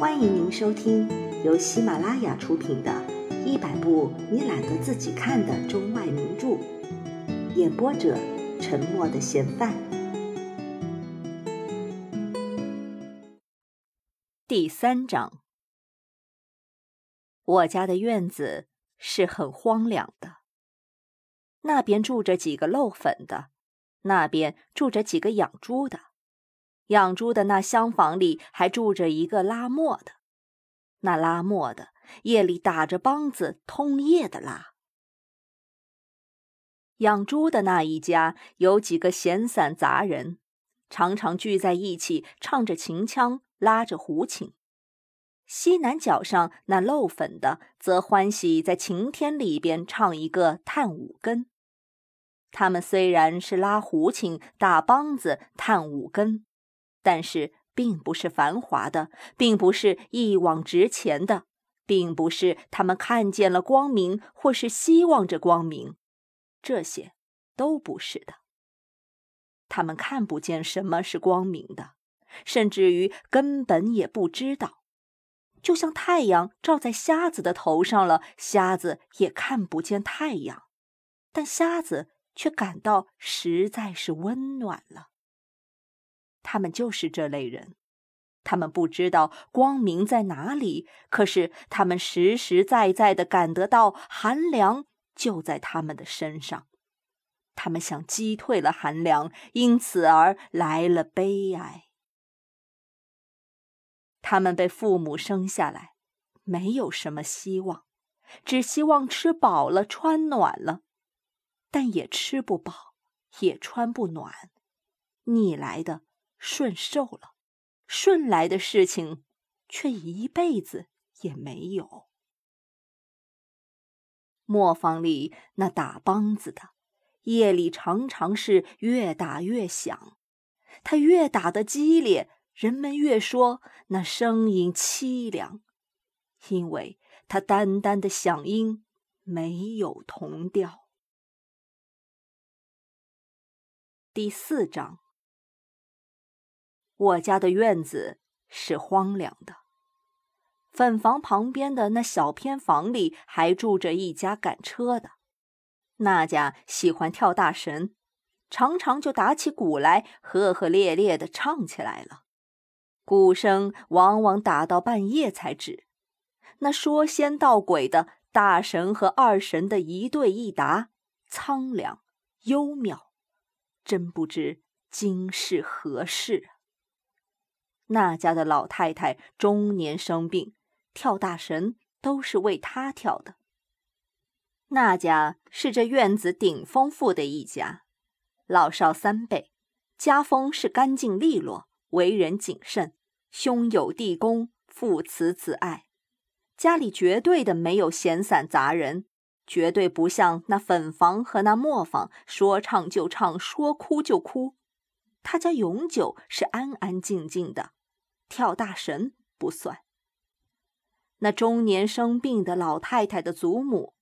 欢迎您收听由喜马拉雅出品的《一百部你懒得自己看的中外名著》，演播者：沉默的嫌犯。第三章，我家的院子是很荒凉的，那边住着几个漏粉的，那边住着几个养猪的。养猪的那厢房里还住着一个拉磨的，那拉磨的夜里打着梆子，通夜的拉。养猪的那一家有几个闲散杂人，常常聚在一起唱着秦腔，拉着胡琴。西南角上那漏粉的则欢喜在晴天里边唱一个探五根。他们虽然是拉胡琴、打梆子、探五根。但是，并不是繁华的，并不是一往直前的，并不是他们看见了光明，或是希望着光明，这些都不是的。他们看不见什么是光明的，甚至于根本也不知道。就像太阳照在瞎子的头上了，瞎子也看不见太阳，但瞎子却感到实在是温暖了。他们就是这类人，他们不知道光明在哪里，可是他们实实在在的感得到寒凉就在他们的身上。他们想击退了寒凉，因此而来了悲哀。他们被父母生下来，没有什么希望，只希望吃饱了、穿暖了，但也吃不饱，也穿不暖，逆来的。顺受了，顺来的事情，却一辈子也没有。磨坊里那打梆子的，夜里常常是越打越响，他越打得激烈，人们越说那声音凄凉，因为他单单的响音没有同调。第四章。我家的院子是荒凉的，粉房旁边的那小偏房里还住着一家赶车的，那家喜欢跳大神，常常就打起鼓来，赫赫烈烈的唱起来了，鼓声往往打到半夜才止。那说仙道鬼的大神和二神的一对一答，苍凉幽渺，真不知今是何世。那家的老太太中年生病，跳大神都是为她跳的。那家是这院子顶丰富的一家，老少三辈，家风是干净利落，为人谨慎，兄友弟恭，父慈子爱，家里绝对的没有闲散杂人，绝对不像那粉房和那磨坊，说唱就唱，说哭就哭。他家永久是安安静静的。跳大神不算。那中年生病的老太太的祖母，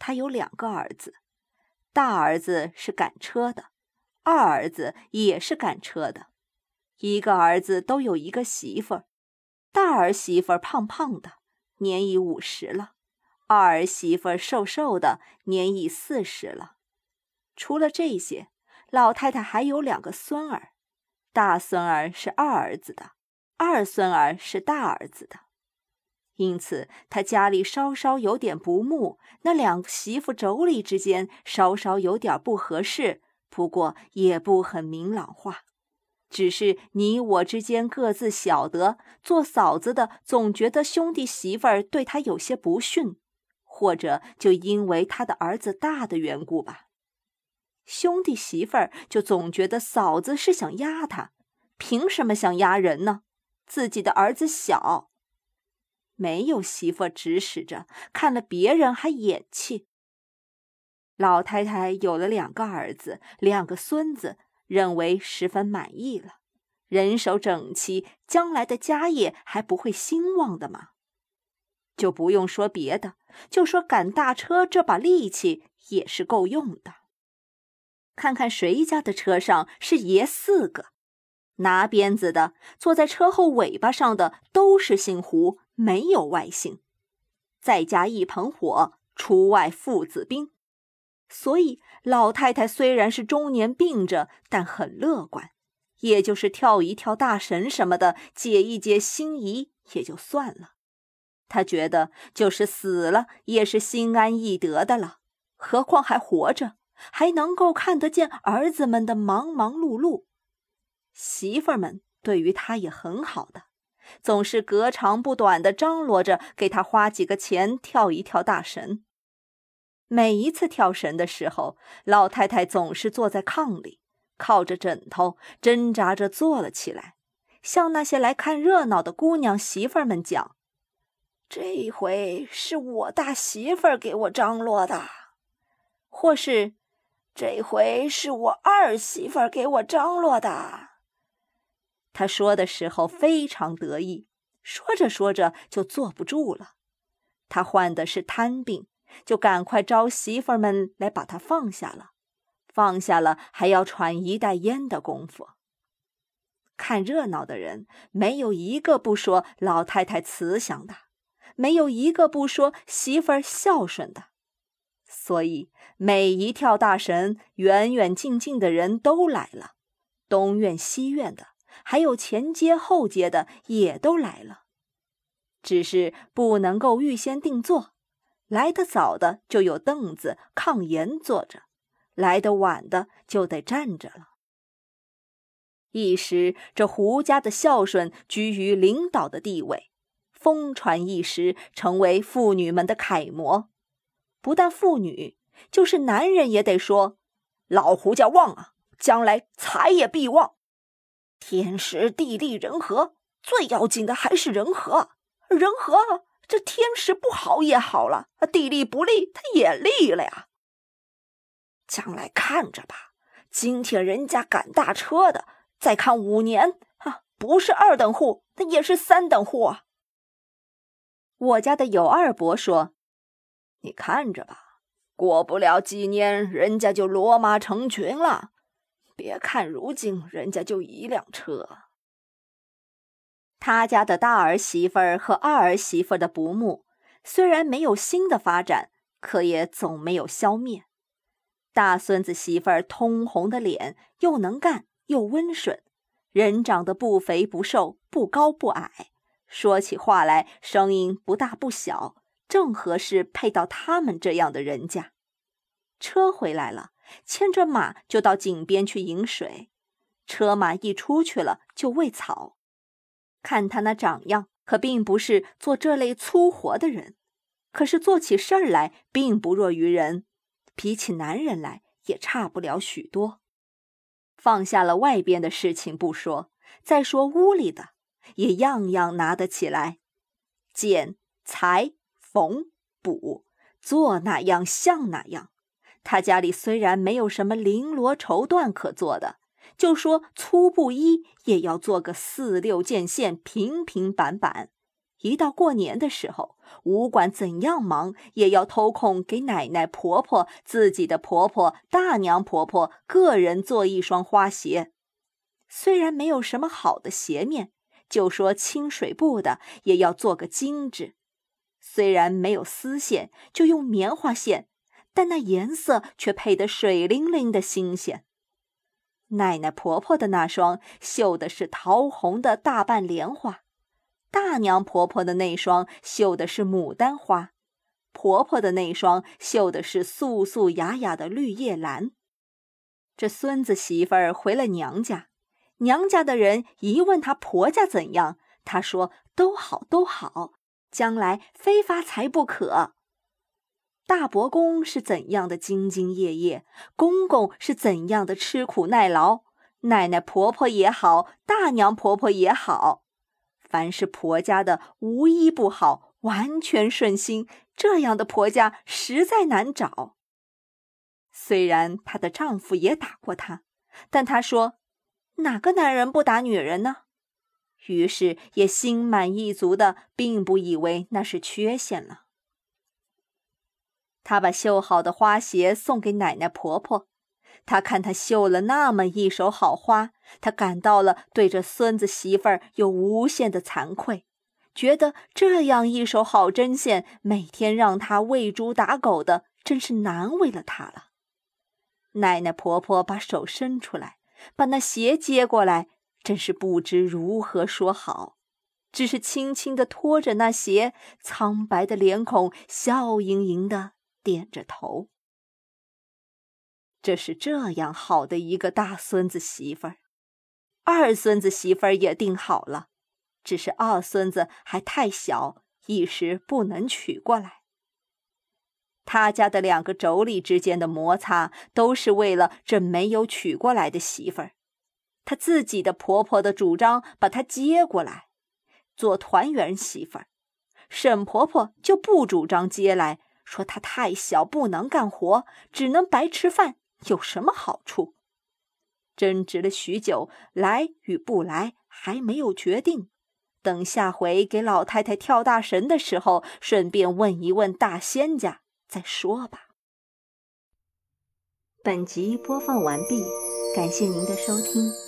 她有两个儿子，大儿子是赶车的，二儿子也是赶车的。一个儿子都有一个媳妇儿，大儿媳妇儿胖胖的，年已五十了；二儿媳妇瘦瘦的，年已四十了。除了这些，老太太还有两个孙儿，大孙儿是二儿子的。二孙儿是大儿子的，因此他家里稍稍有点不睦，那两个媳妇妯娌之间稍稍有点不合适，不过也不很明朗化，只是你我之间各自晓得，做嫂子的总觉得兄弟媳妇儿对他有些不逊，或者就因为他的儿子大的缘故吧，兄弟媳妇儿就总觉得嫂子是想压他，凭什么想压人呢？自己的儿子小，没有媳妇指使着，看了别人还眼气。老太太有了两个儿子，两个孙子，认为十分满意了，人手整齐，将来的家业还不会兴旺的吗？就不用说别的，就说赶大车这把力气也是够用的。看看谁家的车上是爷四个。拿鞭子的、坐在车后尾巴上的都是姓胡，没有外姓。再加一盆火，出外父子兵。所以老太太虽然是中年病着，但很乐观，也就是跳一跳大神什么的，解一解心疑也就算了。她觉得就是死了也是心安意得的了，何况还活着，还能够看得见儿子们的忙忙碌碌。媳妇儿们对于她也很好的，总是隔长不短的张罗着给她花几个钱跳一跳大神。每一次跳神的时候，老太太总是坐在炕里，靠着枕头挣扎着坐了起来，向那些来看热闹的姑娘媳妇儿们讲：“这回是我大媳妇儿给我张罗的，或是这回是我二媳妇儿给我张罗的。”他说的时候非常得意，说着说着就坐不住了。他患的是瘫病。就赶快招媳妇们来把他放下了，放下了还要喘一袋烟的功夫。看热闹的人没有一个不说老太太慈祥的，没有一个不说媳妇儿孝顺的，所以每一跳大神，远远近近的人都来了，东院西院的，还有前街后街的也都来了，只是不能够预先定做。来得早的就有凳子、炕沿坐着，来得晚的就得站着了。一时，这胡家的孝顺居于领导的地位，风传一时，成为妇女们的楷模。不但妇女，就是男人也得说：“老胡家旺啊，将来财也必旺。”天时地利人和，最要紧的还是人和，人和。这天时不好也好了，地利不利，他也利了呀。将来看着吧，今天人家赶大车的，再看五年，啊，不是二等户，那也是三等户啊。我家的有二伯说：“你看着吧，过不了几年，人家就骡马成群了。别看如今人家就一辆车。”他家的大儿媳妇儿和二儿媳妇的不睦，虽然没有新的发展，可也总没有消灭。大孙子媳妇儿通红的脸，又能干又温顺，人长得不肥不瘦，不高不矮，说起话来声音不大不小，正合适配到他们这样的人家。车回来了，牵着马就到井边去饮水，车马一出去了就喂草。看他那长样，可并不是做这类粗活的人，可是做起事儿来并不弱于人，比起男人来也差不了许多。放下了外边的事情不说，再说屋里的，也样样拿得起来，剪、裁、缝、补，做哪样像哪样。他家里虽然没有什么绫罗绸缎可做的。就说粗布衣也要做个四六件线，平平板板。一到过年的时候，无管怎样忙，也要偷空给奶奶、婆婆、自己的婆婆、大娘婆婆个人做一双花鞋。虽然没有什么好的鞋面，就说清水布的也要做个精致。虽然没有丝线，就用棉花线，但那颜色却配得水灵灵的新鲜。奶奶婆婆的那双绣的是桃红的大瓣莲花，大娘婆婆的那双绣的是牡丹花，婆婆的那双绣的是素素雅雅的绿叶兰。这孙子媳妇儿回了娘家，娘家的人一问她婆家怎样，她说都好都好，将来非发财不可。大伯公是怎样的兢兢业业，公公是怎样的吃苦耐劳，奶奶婆婆也好，大娘婆婆也好，凡是婆家的无一不好，完全顺心。这样的婆家实在难找。虽然她的丈夫也打过她，但她说哪个男人不打女人呢？于是也心满意足的，并不以为那是缺陷了。他把绣好的花鞋送给奶奶婆婆，他看她绣了那么一手好花，他感到了对这孙子媳妇儿有无限的惭愧，觉得这样一手好针线，每天让他喂猪打狗的，真是难为了他了。奶奶婆婆把手伸出来，把那鞋接过来，真是不知如何说好，只是轻轻地拖着那鞋，苍白的脸孔笑盈盈的点着头。这是这样好的一个大孙子媳妇儿，二孙子媳妇儿也定好了，只是二孙子还太小，一时不能娶过来。他家的两个妯娌之间的摩擦，都是为了这没有娶过来的媳妇儿。他自己的婆婆的主张把她接过来，做团圆媳妇儿，沈婆婆就不主张接来，说她太小，不能干活，只能白吃饭。有什么好处？争执了许久，来与不来还没有决定。等下回给老太太跳大神的时候，顺便问一问大仙家再说吧。本集播放完毕，感谢您的收听。